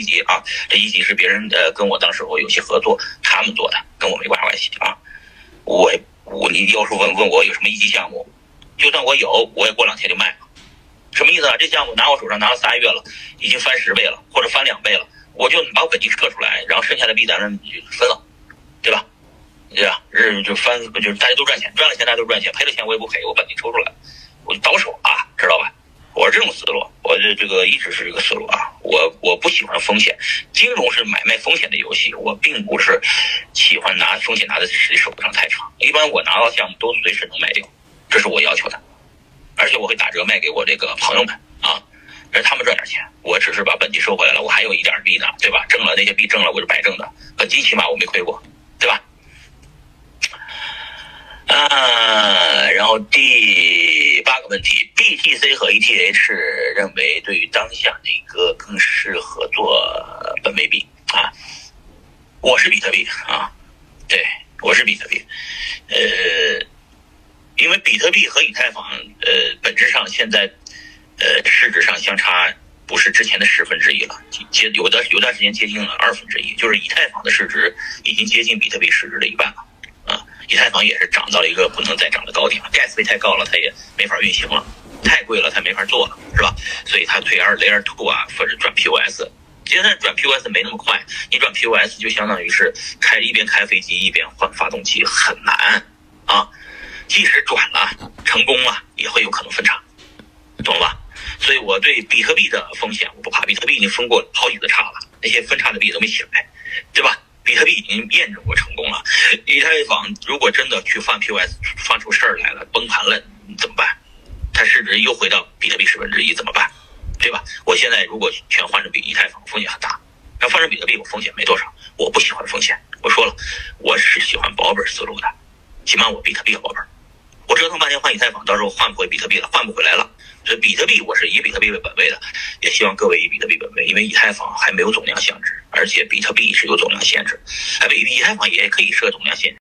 一级啊，这一级是别人呃跟我当时候有些合作，他们做的，跟我没关关系啊。我我你要是问问我有什么一级项目，就算我有，我也过两天就卖了。什么意思啊？这项目拿我手上拿了仨月了，已经翻十倍了，或者翻两倍了，我就把我本金撤出来，然后剩下的币咱们就分了，对吧？对吧？日就翻就是大家都赚钱，赚了钱大家都赚钱，赔了钱我也不赔，我本金抽出来，我就倒手啊，知道吧？我是这种思路，我这这个一直是这个思路啊。我我不喜欢风险，金融是买卖风险的游戏，我并不是喜欢拿风险拿在谁手上太长。一般我拿到项目都随时能卖掉，这是我要求的，而且我会打折卖给我这个朋友们啊，让他们赚点钱。我只是把本金收回来了，我还有一点币呢，对吧？挣了那些币挣了，我是白挣的，本金起码我没亏过，对吧？啊，然后第八个问题 T C 和 ETH 认为对于当下哪个更适合做本位币啊？我是比特币啊，对，我是比特币，呃，因为比特币和以太坊呃本质上现在呃市值上相差不是之前的十分之一了，接有的有段时间接近了二分之一，就是以太坊的市值已经接近比特币市值的一半了。啊以太坊也是涨到了一个不能再涨的高点了，gas 费太高了，它也没法运行了，太贵了，它没法做了，是吧？所以它退 R Layer Two 啊，或者转 POS，现在转 POS 没那么快，你转 POS 就相当于是开一边开飞机一边换发动机，很难啊。即使转了成功了，也会有可能分叉，懂了吧？所以我对比特币的风险我不怕，比特币已经分过好几次叉了，那些分叉的币都没起来，对吧？比特币已经验证过成功了，以太坊如果真的去放 POS 放出事儿来了，崩盘了怎么办？人又回到比特币十分之一怎么办？对吧？我现在如果全换成比以太坊，风险很大；要换成比特币，我风险没多少。我不喜欢风险，我说了，我是喜欢保本思路的，起码我比特币要保本。我折腾半天换以太坊，到时候换不回比特币了，换不回来了。所以比特币我是以比特币为本位的，也希望各位以比特币本位，因为以太坊还没有总量限制，而且比特币是有总量限制，哎，比以太坊也可以设总量限制。